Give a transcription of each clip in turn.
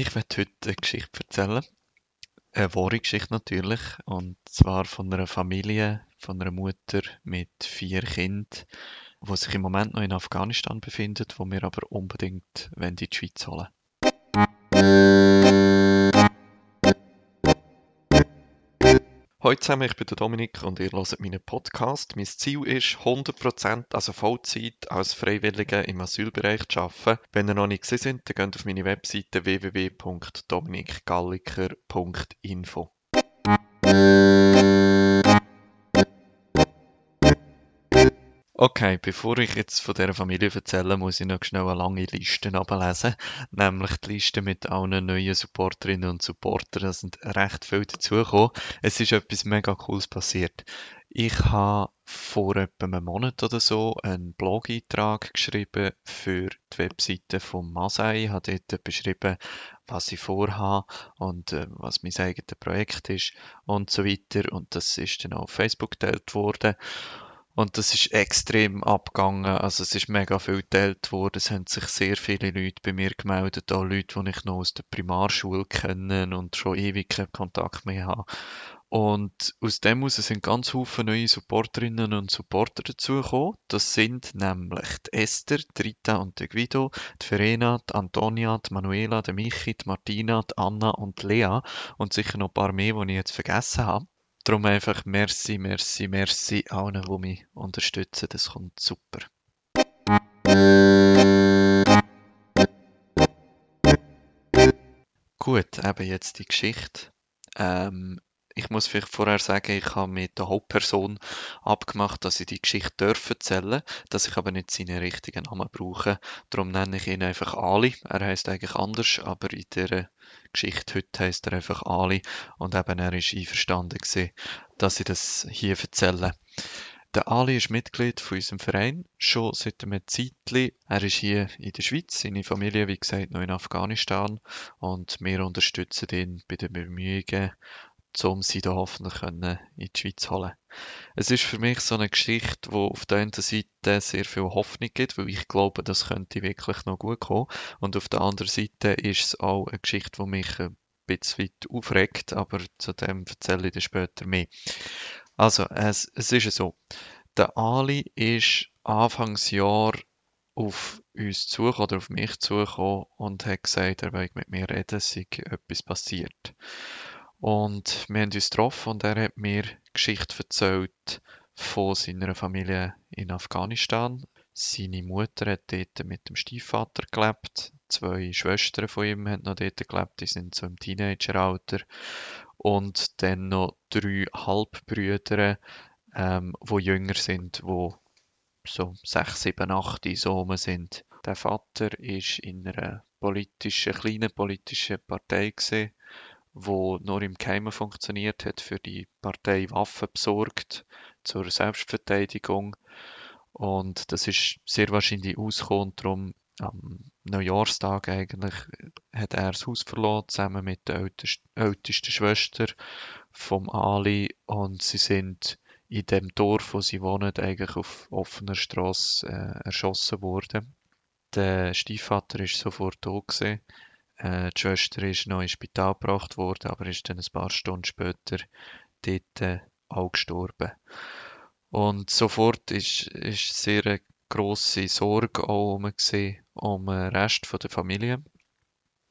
Ich werde heute eine Geschichte erzählen. Eine wahre Geschichte natürlich. Und zwar von einer Familie, von einer Mutter mit vier Kindern, die sich im Moment noch in Afghanistan befindet, wo wir aber unbedingt in die Schweiz holen. Hallo zusammen, ich bin der Dominik und ihr hört meinen Podcast. Mein Ziel ist, 100%, also Vollzeit, als Freiwilliger im Asylbereich zu arbeiten. Wenn ihr noch nicht gesehen seid, dann geht auf meine Webseite www.dominikgalliker.info. Okay, bevor ich jetzt von dieser Familie erzähle, muss ich noch schnell eine lange Liste ablesen. Nämlich die Liste mit allen neuen Supporterinnen und Supportern. Da sind recht viele dazugekommen. Es ist etwas mega Cooles passiert. Ich habe vor etwa einem Monat oder so einen Blog-Eintrag geschrieben für die Webseite von Masai. Ich habe dort beschrieben, was ich vorhabe und äh, was mein eigenes Projekt ist und so weiter. Und das ist dann auf Facebook geteilt worden. Und das ist extrem abgegangen. Also es ist mega viel geteilt worden. Es haben sich sehr viele Leute bei mir gemeldet, auch Leute, die ich noch aus der Primarschule kenne und schon ewig keinen Kontakt mehr habe. Und aus dem heraus sind ganz viele neue Supporterinnen und Supporter dazugekommen. Das sind nämlich die Esther, die Rita und die Guido, die Verena, die Antonia, die Manuela, die Michi, die Martina, die Anna und die Lea und sicher noch ein paar mehr, die ich jetzt vergessen habe. Darum einfach merci, merci, merci allen, die mich unterstützen. Das kommt super. Gut, eben jetzt die Geschichte. Ähm, ich muss vielleicht vorher sagen, ich habe mit der Hauptperson abgemacht, dass ich die Geschichte darf erzählen, dass ich aber nicht seinen richtigen Namen brauche. Darum nenne ich ihn einfach Ali. Er heißt eigentlich anders, aber in der Geschichte heute heißt er einfach Ali und eben er ist einverstanden gewesen, dass ich das hier erzähle. Der Ali ist Mitglied von unserem Verein, schon seit einem Zeitchen. Er ist hier in der Schweiz, seine Familie, wie gesagt, noch in Afghanistan und wir unterstützen ihn bei den Bemühungen, um sie da hoffentlich in die Schweiz holen. Es ist für mich so eine Geschichte, wo auf der einen Seite sehr viel Hoffnung gibt, weil ich glaube, das könnte wirklich noch gut kommen. Und auf der anderen Seite ist es auch eine Geschichte, die mich ein bisschen aufregt, aber zu dem erzähle ich dann später mehr. Also, es, es ist so. Der Ali ist Anfangsjahr auf uns zugekommen oder auf mich zugekommen und hat gesagt, er will mit mir reden, sei etwas passiert. Und wir haben uns getroffen und er hat mir Geschichte erzählt von seiner Familie in Afghanistan. Seine Mutter hat dort mit dem Stiefvater gelebt. Zwei Schwestern von ihm haben noch dort gelebt, die sind so im Teenageralter. Und dann noch drei Halbbrüder, ähm, wo jünger sind, wo so sechs, sieben, acht so sind. Der Vater ist in einer politischen, kleinen politischen Partei gesehen wo nur im Geheimen funktioniert, hat für die Partei Waffen besorgt zur Selbstverteidigung. Und das ist sehr wahrscheinlich ausgekommen. Darum am Neujahrstag eigentlich hat er das Haus verloren, zusammen mit der ältesten Schwester vom Ali. Und sie sind in dem Dorf, wo sie wohnen, eigentlich auf offener Straße äh, erschossen worden. Der Stiefvater ist sofort tot gewesen. Äh, die Schwester ist noch ins Spital gebracht worden, aber ist dann ein paar Stunden später dort äh, auch gestorben. Und sofort ist, ist sehr eine grosse Sorge auch um, den Rest der Familie,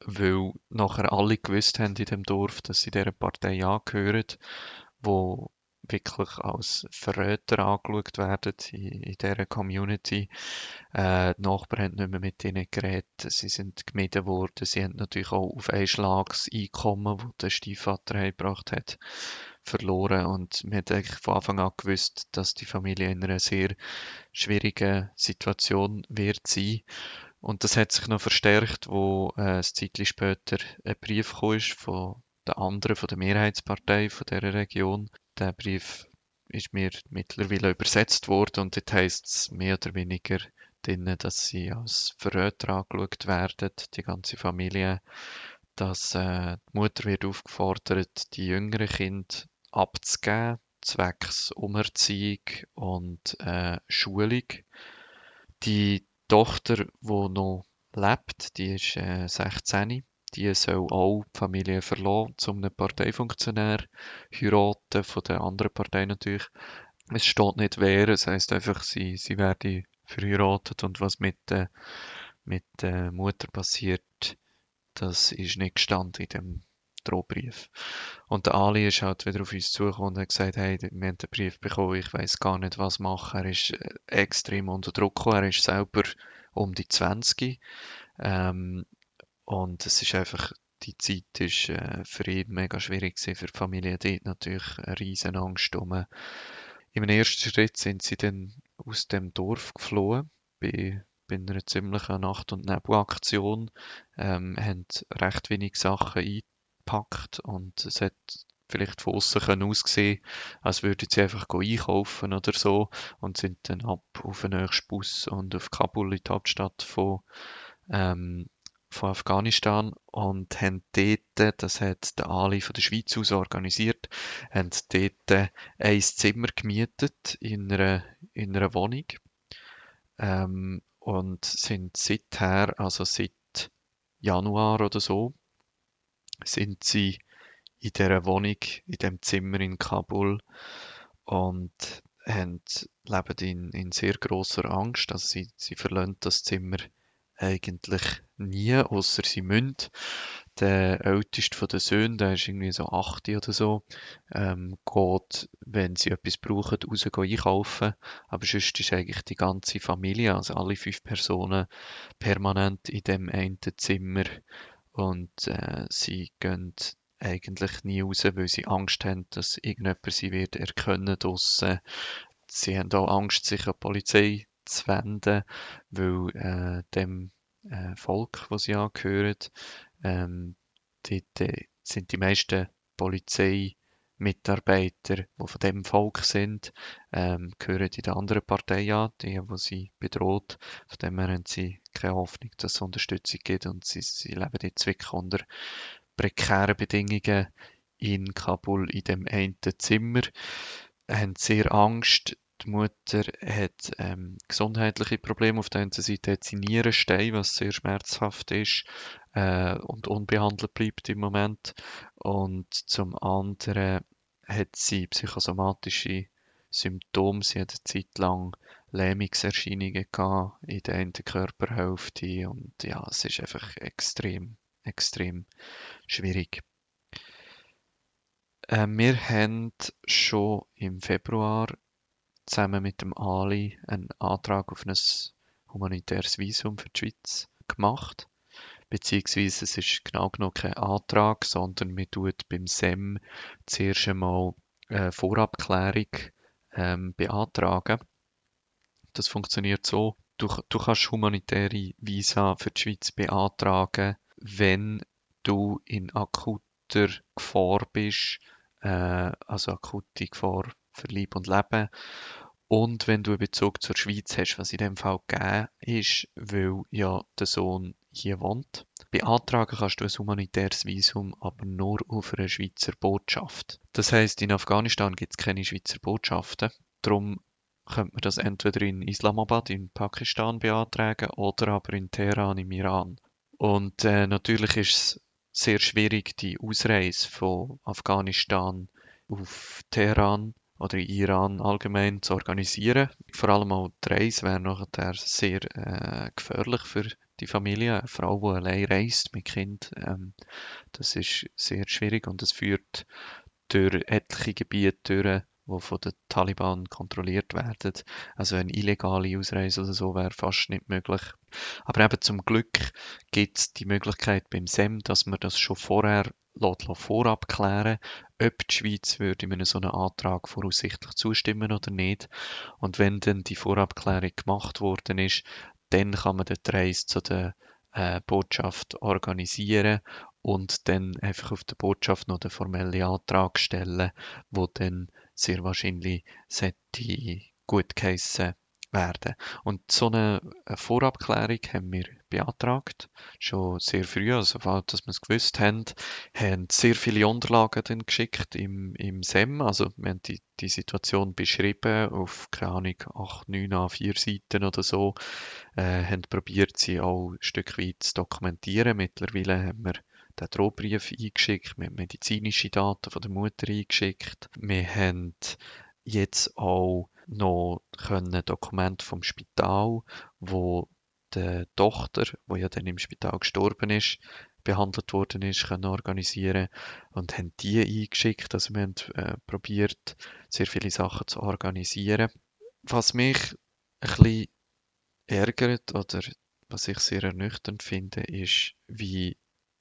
weil nachher alle gewusst haben in dem Dorf, dass sie dieser Partei angehören, wo wirklich als Verräter angeschaut werden in, in dieser Community. Äh, die Nachbarn haben nicht mehr mit ihnen geredet, sie sind gemieden worden, sie haben natürlich auch auf einen Schlag das Einkommen, das der Stiefvater gebracht hat, verloren und man hat eigentlich von Anfang an gewusst, dass die Familie in einer sehr schwierigen Situation wird sein. Und das hat sich noch verstärkt, wo äh, ein Zeitchen später ein Brief kam von der anderen, von der Mehrheitspartei von dieser Region, der Brief ist mir mittlerweile übersetzt worden und dort heißt es mehr oder weniger drin, dass sie als Verräter angeschaut werden, die ganze Familie, dass äh, die Mutter wird aufgefordert, die jüngeren Kinder abzugeben, zwecks Umerziehung und äh, Schulung. Die Tochter, die noch lebt, die ist äh, 16 die soll auch die Familie verlassen, um einen Parteifunktionär heiraten, von der anderen Partei natürlich. Es steht nicht wer, es heisst einfach, sie, sie werden verheiratet und was mit der, mit der Mutter passiert, das ist nicht gestanden in dem Drohbrief. Und der Ali ist halt wieder auf uns zugekommen und hat gesagt, hey, wir haben den Brief bekommen, ich weiß gar nicht, was machen. Er ist äh, extrem unter Druck gekommen, er ist selber um die 20. Ähm, und es ist einfach, die Zeit ist äh, für ihn mega schwierig gewesen, für die Familie dort natürlich eine riesen Angst um. Im ersten Schritt sind sie dann aus dem Dorf geflohen, bei, bei einer ziemlichen Nacht- und Nebelaktion, ähm, haben recht wenig Sachen eingepackt und es hat vielleicht von außen aussehen, als würden sie einfach einkaufen oder so und sind dann ab auf den nächsten Bus und auf Kabul, in die Hauptstadt von, ähm, von Afghanistan und haben dort, das hat der Ali von der Schweiz aus organisiert, haben dort ein Zimmer gemietet in einer, in einer Wohnung ähm, und sind seither, also seit Januar oder so, sind sie in dieser Wohnung, in dem Zimmer in Kabul und haben, leben in, in sehr großer Angst. Also sie, sie verlassen das Zimmer eigentlich nie, außer sie müssen. Der älteste von den Söhnen, der ist irgendwie so 80 oder so, ähm, geht, wenn sie etwas brauchen, raus einkaufen. Aber sonst ist eigentlich die ganze Familie, also alle fünf Personen, permanent in dem einen Zimmer und äh, sie gehen eigentlich nie raus, weil sie Angst haben, dass irgendjemand sie wird erkennen draussen. Sie haben auch Angst, sich an die Polizei zu wenden, weil äh, dem äh, Volk, wo sie angehören, ähm, dort äh, sind die meisten Polizeimitarbeiter, die von dem Volk sind, ähm, gehören in der anderen Partei an, die, die sie bedroht. Von dem her haben sie keine Hoffnung, dass es Unterstützung gibt und sie, sie leben jetzt wirklich unter prekären Bedingungen in Kabul in dem einen Zimmer, haben sehr Angst. Die Mutter hat ähm, gesundheitliche Probleme. Auf der einen Seite hat sie Nierenstein, was sehr schmerzhaft ist äh, und unbehandelt bleibt im Moment. Und zum anderen hat sie psychosomatische Symptome. Sie hat eine Zeit lang Lähmungserscheinungen gehabt in der einen Körperhälfte und ja, es ist einfach extrem, extrem schwierig. Äh, wir haben schon im Februar zusammen mit dem Ali einen Antrag auf ein humanitäres Visum für die Schweiz gemacht. Beziehungsweise es ist genau genommen kein Antrag, sondern man tut beim SEM zuerst einmal eine Vorabklärung ähm, beantragen. Das funktioniert so, du, du kannst humanitäre Visa für die Schweiz beantragen, wenn du in akuter Gefahr bist, äh, also akute Gefahr für Leib und Leben. Und wenn du einen Bezug zur Schweiz hast, was in dem Fall gegeben ist, weil ja der Sohn hier wohnt. Beantragen kannst du ein humanitäres Visum, aber nur auf einer Schweizer Botschaft. Das heißt, in Afghanistan gibt es keine Schweizer Botschaften. Darum könnte man das entweder in Islamabad in Pakistan beantragen oder aber in Teheran im Iran. Und äh, natürlich ist es sehr schwierig, die Ausreise von Afghanistan auf Teheran oder Iran allgemein zu organisieren. Vor allem auch die Reise wäre nachher sehr äh, gefährlich für die Familie. Eine Frau, die allein reist mit Kind, ähm, das ist sehr schwierig und es führt durch etliche Gebiete durch, die von den Taliban kontrolliert werden. Also eine illegale Ausreise oder so wäre fast nicht möglich. Aber eben zum Glück gibt es die Möglichkeit beim SEM, dass man das schon vorher vorab klären, ob die Schweiz würde einem so einen Antrag voraussichtlich zustimmen oder nicht. Und wenn dann die Vorabklärung gemacht worden ist, dann kann man die Reise zu der äh, Botschaft organisieren und dann einfach auf der Botschaft noch den formellen Antrag stellen, wo dann sehr wahrscheinlich sollte gut geheissen werden. Und so eine Vorabklärung haben wir beantragt, schon sehr früh, also sobald wir es gewusst haben, haben sehr viele Unterlagen dann geschickt im, im SEM, also wir haben die, die Situation beschrieben auf, keine Ahnung, 8, 9 A4 Seiten oder so, äh, haben probiert, sie auch ein Stück weit zu dokumentieren. Mittlerweile haben wir den Drohbrief eingeschickt, wir haben medizinische Daten von der Mutter eingeschickt. Wir haben jetzt auch noch können Dokumente vom Spital, wo die Tochter, wo ja dann im Spital gestorben ist, behandelt worden ist, können organisieren und haben die eingeschickt. Also wir haben äh, probiert, sehr viele Sachen zu organisieren. Was mich ein bisschen ärgert oder was ich sehr ernüchternd finde, ist, wie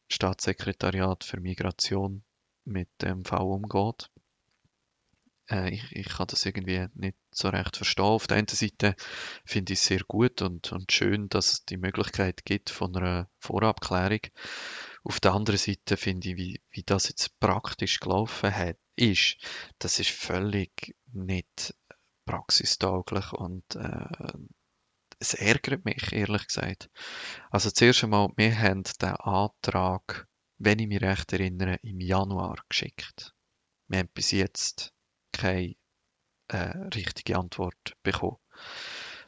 Staatssekretariat für Migration mit dem Fall umgeht. Äh, ich, ich kann das irgendwie nicht so recht verstehen. Auf der einen Seite finde ich es sehr gut und, und schön, dass es die Möglichkeit gibt von einer Vorabklärung. Auf der anderen Seite finde ich, wie, wie das jetzt praktisch gelaufen hat, ist, das ist völlig nicht praxistauglich und äh, es ärgert mich, ehrlich gesagt. Also zuerst einmal, wir haben den Antrag, wenn ich mich recht erinnere, im Januar geschickt. Wir haben bis jetzt keine äh, richtige Antwort bekommen.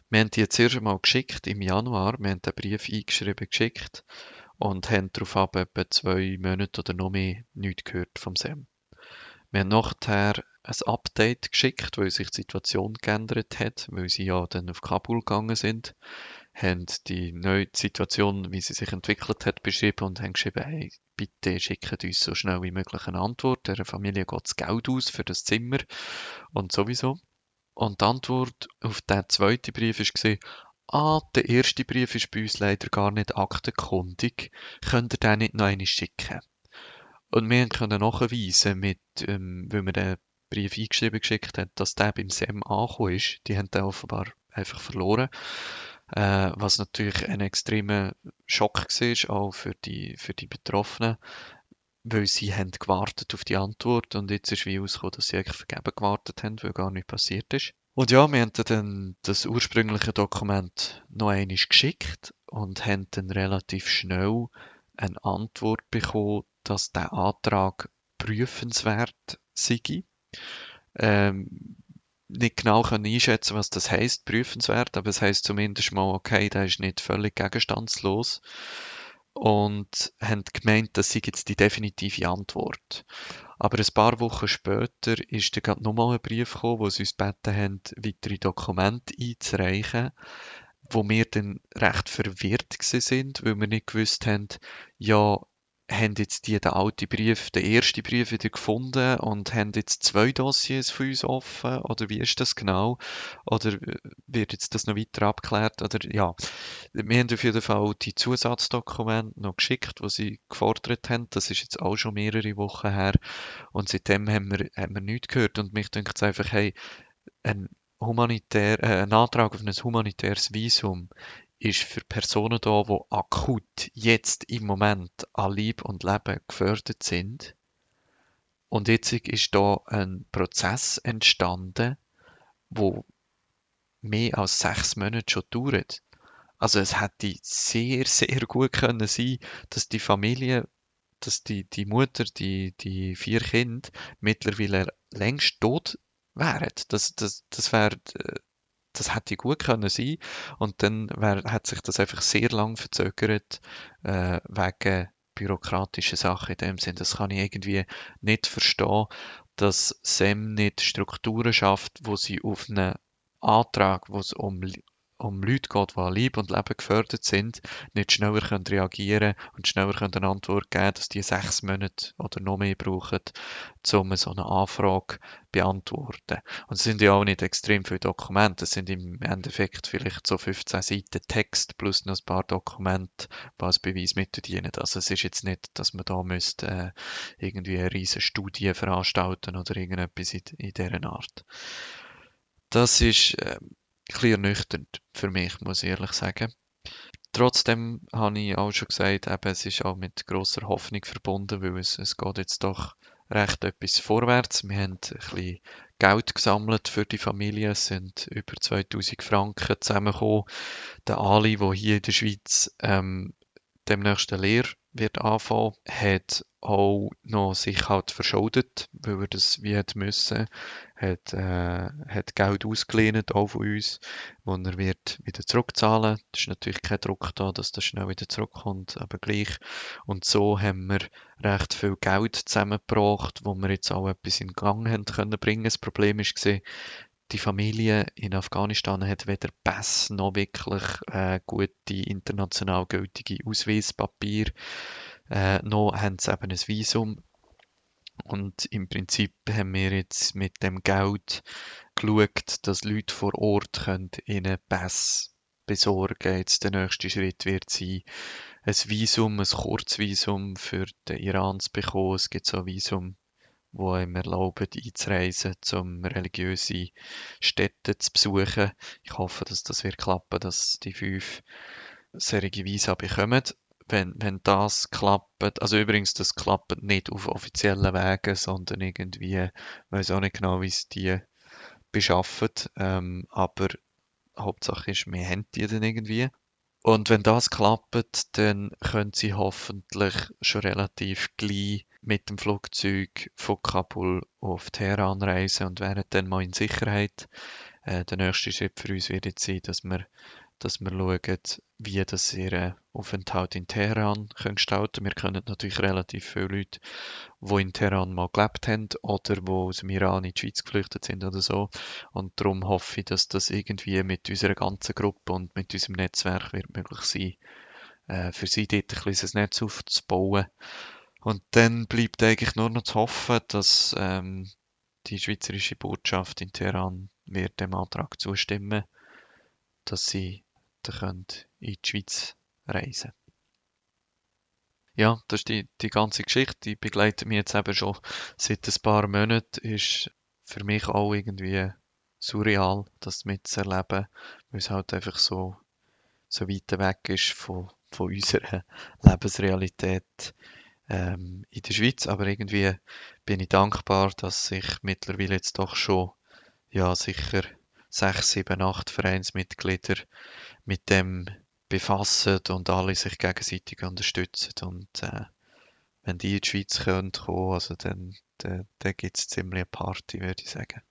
Wir haben die jetzt erst einmal geschickt im Januar. Wir haben den Brief eingeschrieben geschickt und haben darauf etwa zwei Monate oder noch mehr nichts gehört vom SEM. Wir haben nachher ein Update geschickt, weil sich die Situation geändert hat, weil sie ja dann auf Kabul gegangen sind, haben die neue Situation, wie sie sich entwickelt hat, beschrieben und haben geschrieben, hey, bitte schickt uns so schnell wie möglich eine Antwort. Der Familie geht das Geld aus für das Zimmer und sowieso. Und die Antwort auf den zweiten Brief war, ah, der erste Brief ist bei uns leider gar nicht aktenkundig. Könnt ihr den nicht noch einmal schicken? Und wir können nachweisen, mit, ähm, weil wir den Brief eingeschrieben geschickt haben, dass der beim SEM angekommen ist. Die haben den offenbar einfach verloren. Äh, was natürlich ein extremer Schock war, auch für die, für die Betroffenen, weil sie haben gewartet auf die Antwort und jetzt ist wie herausgekommen, dass sie eigentlich vergeben gewartet haben, weil gar nichts passiert ist. Und ja, wir haben dann das ursprüngliche Dokument noch einmal geschickt und haben dann relativ schnell eine Antwort bekommen, dass der Antrag prüfenswert sei. Ähm, nicht genau können einschätzen, was das heißt, prüfenswert, aber es heißt zumindest mal, okay, der ist nicht völlig gegenstandslos und haben gemeint, das sei jetzt die definitive Antwort. Aber ein paar Wochen später ist dann gerade nochmal ein Brief gekommen, wo sie uns gebeten haben, weitere Dokumente einzureichen, wo wir dann recht verwirrt sind, weil wir nicht gewusst haben, ja, haben jetzt die den alten Brief, den ersten Brief wieder gefunden und haben jetzt zwei Dossiers für uns offen? Oder wie ist das genau? Oder wird jetzt das noch weiter abgeklärt? Oder ja, wir haben auf jeden Fall die Zusatzdokumente noch geschickt, die sie gefordert haben. Das ist jetzt auch schon mehrere Wochen her. Und seitdem haben wir, haben wir nichts gehört. Und mich denkt es einfach, hey, ein humanitär, äh, ein Antrag auf ein humanitäres Visum ist für Personen da, die akut jetzt im Moment an Leib und Leben gefördert sind. Und jetzt ist da ein Prozess entstanden, wo mehr als sechs Monate schon dauert. Also es hätte sehr, sehr gut können sein, dass die Familie, dass die, die Mutter, die, die vier Kinder mittlerweile längst tot wären. Das, das, das wäre äh, das hätte gut können sein und dann wär, hat sich das einfach sehr lang verzögert äh, wegen bürokratischen Sachen in dem Sinn. Das kann ich irgendwie nicht verstehen, dass SEM nicht Strukturen schafft, wo sie auf einen Antrag, wo es um um Leute geht, die an Leib und Leben gefördert sind, nicht schneller können reagieren und schneller können eine Antwort geben, dass die sechs Monate oder noch mehr brauchen, um so eine Anfrage zu beantworten. Und es sind ja auch nicht extrem viele Dokumente. Es sind im Endeffekt vielleicht so 15 Seiten Text plus noch ein paar Dokumente, die als Beweis mit dienen. Also es ist jetzt nicht, dass man da müsste äh, irgendwie eine riesige Studie veranstalten oder irgendetwas in, in dieser Art. Das ist äh, bisschen ernüchternd für mich, muss ich ehrlich sagen. Trotzdem habe ich auch schon gesagt, eben, es ist auch mit großer Hoffnung verbunden, weil es, es geht jetzt doch recht etwas vorwärts. Wir haben ein bisschen Geld gesammelt für die Familie. Es sind über 2000 Franken zusammengekommen. Der Ali, der hier in der Schweiz ähm, demnächst eine Lehre wird anfangen, hat auch noch sich halt verschuldet, weil er das wie hat müssen, hat, äh, hat Geld ausgelehnt, auch von uns, wo er wird wieder zurückzahlen. Das ist natürlich kein Druck da, dass das schnell wieder zurückkommt, aber gleich. Und so haben wir recht viel Geld zusammengebracht, wo wir jetzt auch etwas in Gang haben können bringen. Das Problem ist gesehen, die Familie in Afghanistan hat weder Pass noch wirklich äh, gute international gültige Ausweispapier, äh, noch haben sie eben ein Visum. Und im Prinzip haben wir jetzt mit dem Geld geschaut, dass Leute vor Ort können ihnen Pass besorgen. Jetzt der nächste Schritt wird sein, ein Visum, ein Kurzvisum für den Iran zu bekommen. Es gibt so ein Visum wo ihm erlauben, einzureisen, um religiöse Städte zu besuchen. Ich hoffe, dass das wird klappen, dass die fünf solche Visa bekommen. Wenn, wenn das klappt, also übrigens, das klappt nicht auf offiziellen Wegen, sondern irgendwie, ich weiß auch nicht genau, wie es die beschaffen, ähm, aber Hauptsache ist, wir haben die dann irgendwie. Und wenn das klappt, dann können sie hoffentlich schon relativ gleich mit dem Flugzeug von Kabul auf Teheran reisen und wären dann mal in Sicherheit. Äh, der nächste Schritt für uns wird jetzt sein, dass wir, dass wir schauen, wie das ihren Aufenthalt in Teheran können gestalten Wir kennen natürlich relativ viele Leute, die in Teheran mal gelebt haben oder die aus dem Iran in die Schweiz geflüchtet sind oder so. Und darum hoffe ich, dass das irgendwie mit unserer ganzen Gruppe und mit unserem Netzwerk wird möglich sein, äh, für sie dort ein kleines Netz aufzubauen und dann bleibt eigentlich nur noch zu hoffen, dass ähm, die schweizerische Botschaft in Teheran wird dem Antrag zustimmen, dass sie dann in die Schweiz reisen Ja, das ist die, die ganze Geschichte. Die begleitet mich jetzt eben schon seit ein paar Monaten. Ist für mich auch irgendwie surreal, das mitzuerleben, weil es halt einfach so, so weit weg ist von, von unserer Lebensrealität ähm, in der Schweiz, aber irgendwie bin ich dankbar, dass sich mittlerweile jetzt doch schon, ja, sicher sechs, sieben, acht Vereinsmitglieder mit dem befassen und alle sich gegenseitig unterstützen und äh, wenn die in die Schweiz kommen, also dann, dann, dann gibt es ziemlich eine Party, würde ich sagen.